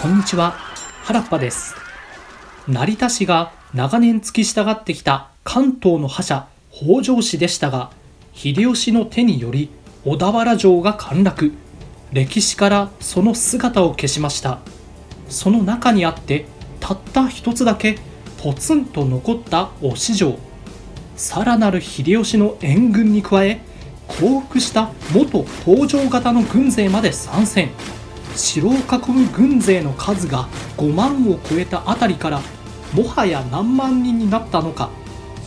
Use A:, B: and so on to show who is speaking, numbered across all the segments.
A: こんにちは。原っぱです。成田氏が長年付き従ってきた関東の覇者北条氏でしたが秀吉の手により小田原城が陥落。歴史からその姿を消しました。その中にあってたった一つだけポツンと残った忍城さらなる秀吉の援軍に加え降伏した元北条型の軍勢まで参戦。城を囲む軍勢の数が5万を超えたあたりからもはや何万人になったのか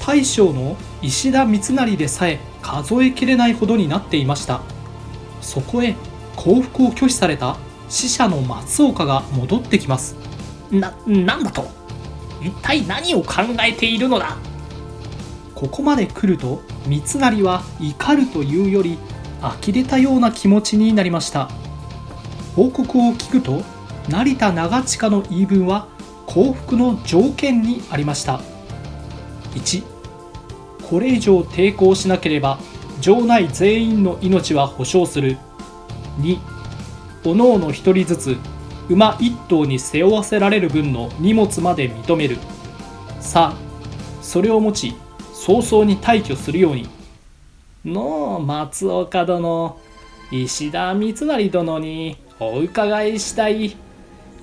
A: 大将の石田三成でさえ数えきれないほどになっていました。そこへ降伏を拒否された死者の松岡が戻ってきます。
B: な、なんだと？一体何を考えているのだ？
A: ここまで来ると三成は怒るというより呆れたような気持ちになりました報告を聞くと成田長近の言い分は降伏の条件にありました。1これ以上抵抗しなければ城内全員の命は保証する。2おのおの1人ずつ馬1頭に背負わせられる分の荷物まで認める。3それを持ち早々に退去するように。の松岡殿。石田三成殿に。お伺いしたい。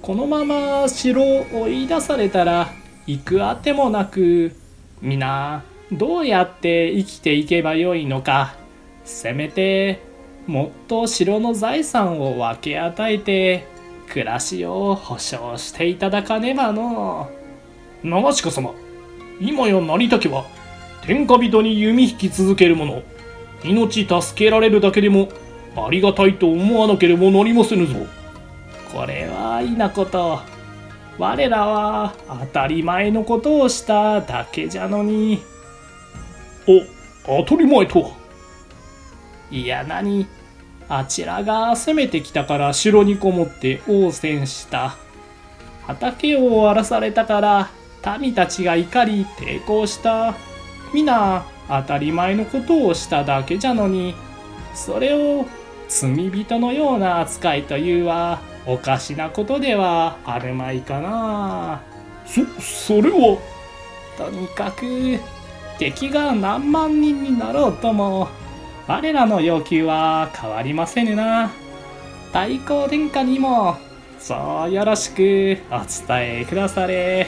A: このまま城を追い出されたら行くあてもなく皆どうやって生きていけばよいのか。せめてもっと城の財産を分け与えて暮らしを保証していただかねばの。
B: 長近様今や成田家は天下人に弓引き続ける者。命助けられるだけでもありがたいと思わなければなりませぬぞ。
A: これはいなこと。我らは当たり前のことをしただけじゃのに。
B: お当たり前とは。い
A: や何？あちらが攻めてきたから城にこもって応戦した。畑を荒らされたから民たちが怒り抵抗した。皆当たり前のことをしただけじゃのに。それを罪人のような扱いというはおかしなことではあるまいかな。
B: そそれは？
A: とにかく敵が何万人になろうとも我らの要求は変わりませぬな。太閤殿下にもそうよろしくお伝えくだされ。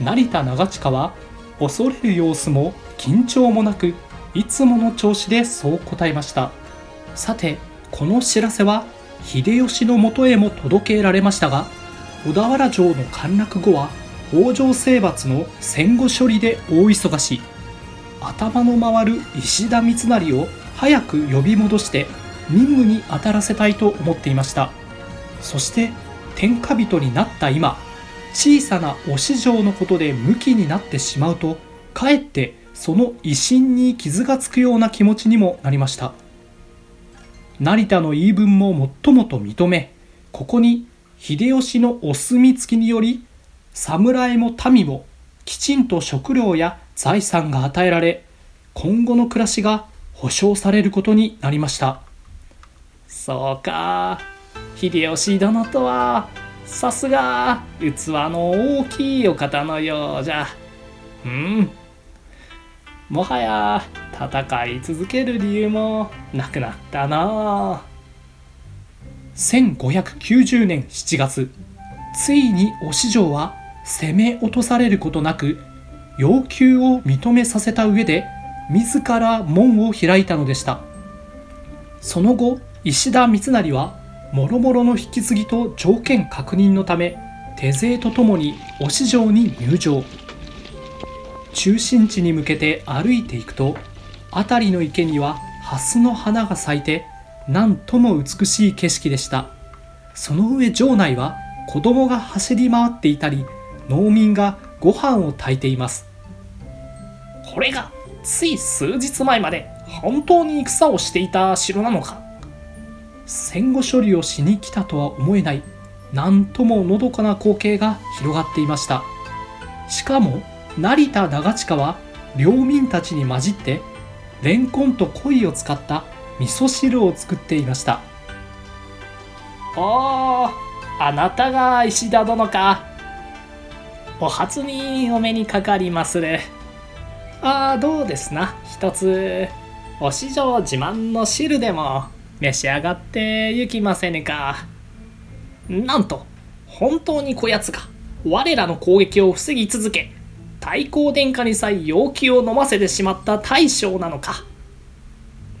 A: 成田長近は恐れる様子も緊張もなくいつもの調子でそう答えましたさてこの知らせは秀吉のもとへも届けられましたが小田原城の陥落後は北条征伐の戦後処理で大忙し。頭の回る石田三成を早く呼び戻して任務に当たらせたいと思っていました。そして天下人になった今小さな忍城のことでムキになってしまうとかえってその威信に傷がつくような気持ちにもなりました。成田の言い分ももっともと認めここに秀吉のお墨付きにより侍も民もきちんと食料や財産が与えられ今後の暮らしが保障されることになりました。そうか。秀吉殿とはさすが器の大きいお方のようじゃ。うん。もはや戦い続ける理由もなくなったな。1590年7月ついに忍城は攻め落とされることなく要求を認めさせた上で自ら門を開いたのでした。その後石田三成は諸々の引き継ぎと条件確認のため手勢とともに忍城に入城中心地に向けて歩いていくと辺りの池には蓮の花が咲いて何とも美しい景色でした。その上城内は子供が走り回っていたり農民がご飯を炊いています。
B: これがつい数日前まで本当に戦をしていた城なのか。
A: 戦後処理をしに来たとは思えない何とものどかな光景が広がっていました。しかも成田長近は領民たちに混じってレンコンと鯉を使った味噌汁を作っていました。
B: ああ
A: あなたが石田殿か。お初にお目にかかりまするああどうですな。一つお市場自慢の汁でも召し上がってゆきませぬか。なんと本当にこやつが我らの攻撃を防ぎ続け太閤殿下にさえ要求を飲ませてしまった大将なのか。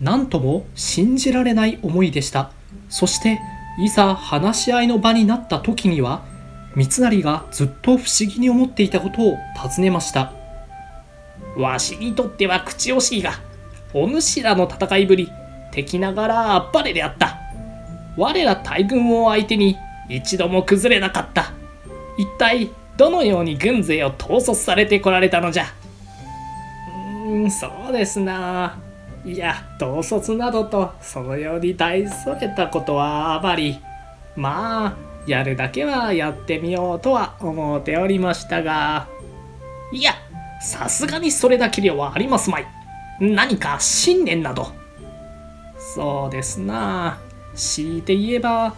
C: なんとも信じられない思いでした。そしていざ話し合いの場になった時には三成がずっと不思議に思っていたことを尋ねました。
A: わしにとっては口惜しいがお主らの戦いぶり敵ながらあっぱれであった。我ら大軍を相手に一度も崩れなかった。一体どのように軍勢を統率されてこられたのじゃ？うーんそうですな。いや統率などとそのように大それたことはあまり。まあやるだけはやってみようとは思っておりましたが。いやさすがにそれだけではありますまい。何か信念など。そうですな。強いて言えば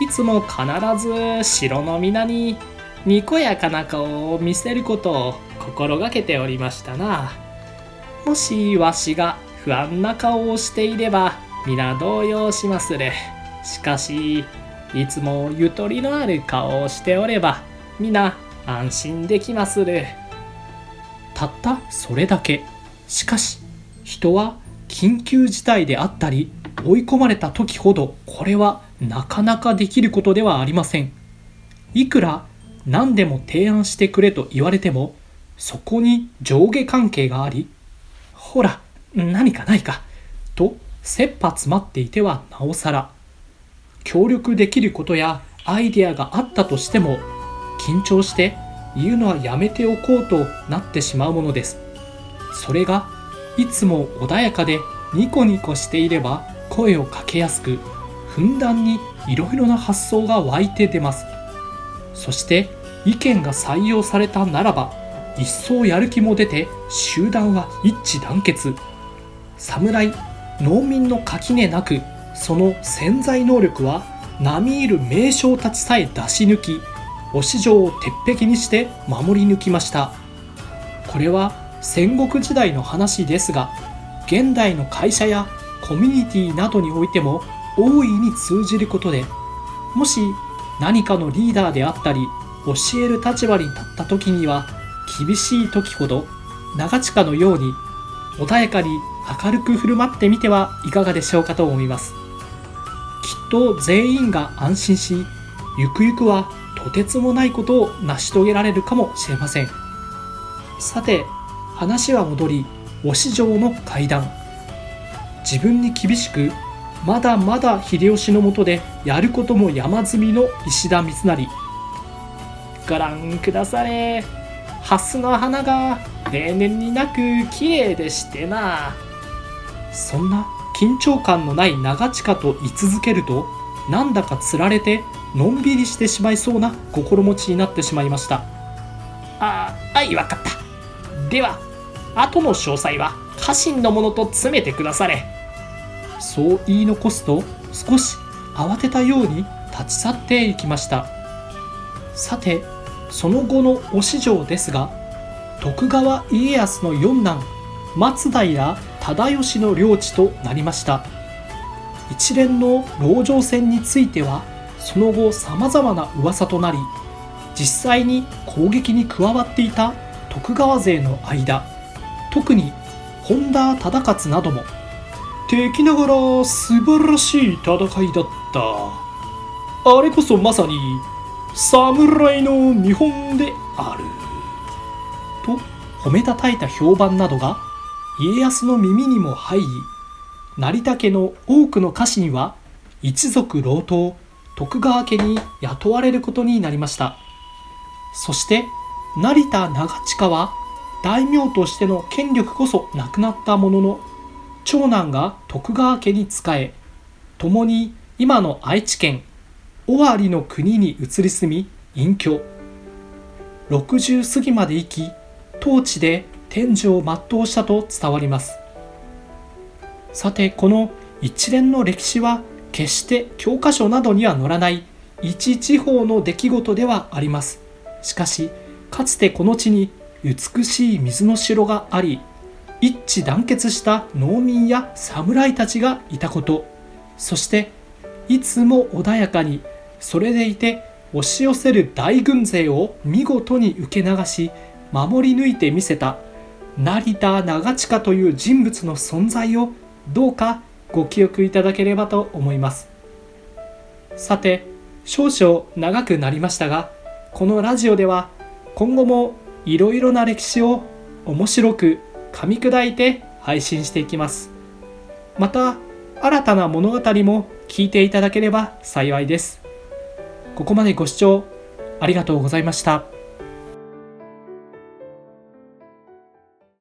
A: いつも必ず城の皆ににこやかな顔を見せることを心がけておりましたな。もしわしが不安な顔をしていれば皆動揺しまするしかしいつもゆとりのある顔をしておれば皆安心できまする
C: たったそれだけ。しかし人は緊急事態であったり追い込まれた時ほどこれはなかなかできることではありません。いくら何でも提案してくれと言われてもそこに上下関係がありほら何かないかと切羽詰まっていてはなおさら協力できることやアイデアがあったとしても緊張して言うのはやめておこうとなってしまうものです。それがいつも穏やかでニコニコしていれば声をかけやすくふんだんにいろいろな発想が湧いて出ます。そして意見が採用されたならば一層やる気も出て集団は一致団結。侍農民の垣根なくその潜在能力は並みいる名将たちさえ出し抜きお市場を鉄壁にして守り抜きました。これは戦国時代の話ですが現代の会社やコミュニティなどにおいても大いに通じることでもし何かのリーダーであったり教える立場に立った時には厳しい時ほど長近のように穏やかに明るく振る舞ってみてはいかがでしょうかと思います。きっと全員が安心しゆくゆくはとてつもないことを成し遂げられるかもしれません。さて話は戻りお市場の階段自分に厳しくまだまだ秀吉のもとでやることも山積みの石田三成。
A: ご覧くだされ。蓮の花が例年になく綺麗でしてな。
C: そんな緊張感のない長近と居続けるとなんだかつられてのんびりしてしまいそうな心持ちになってしまいました。
A: あはいわかった。では後の詳細は家臣のものと詰めてくだされ。
C: そう言い残すと少し慌てたように立ち去っていきました。さてその後のお市場ですが徳川家康の四男松平忠義の領地となりました。一連の籠城戦についてはその後さまざまな噂となり実際に攻撃に加わっていた徳川勢の間特に本田忠勝なども敵ながら素晴らしい戦いだった。あれこそまさに侍の見本である。と褒めたたえた評判などが家康の耳にも入り成田家の多くの家臣は一族老頭徳川家に雇われることになりました。そして成田長近は大名としての権力こそなくなったものの長男が徳川家に仕え共に今の愛知県尾張の国に移り住み隠居。60過ぎまで生き当地で天寿を全うしたと伝わります。さてこの一連の歴史は決して教科書などには載らない一地方の出来事ではあります。しかしかつてこの地に美しい水の城があり一致団結した農民や侍たちがいたこと。そしていつも穏やかにそれでいて押し寄せる大軍勢を見事に受け流し守り抜いてみせた成田長近という人物の存在をどうかご記憶いただければと思います。さて少々長くなりましたがこのラジオでは今後もいろいろな歴史を面白く噛み砕いて配信していきます。また新たな物語も聞いていただければ幸いです。ここまでご視聴ありがとうございました。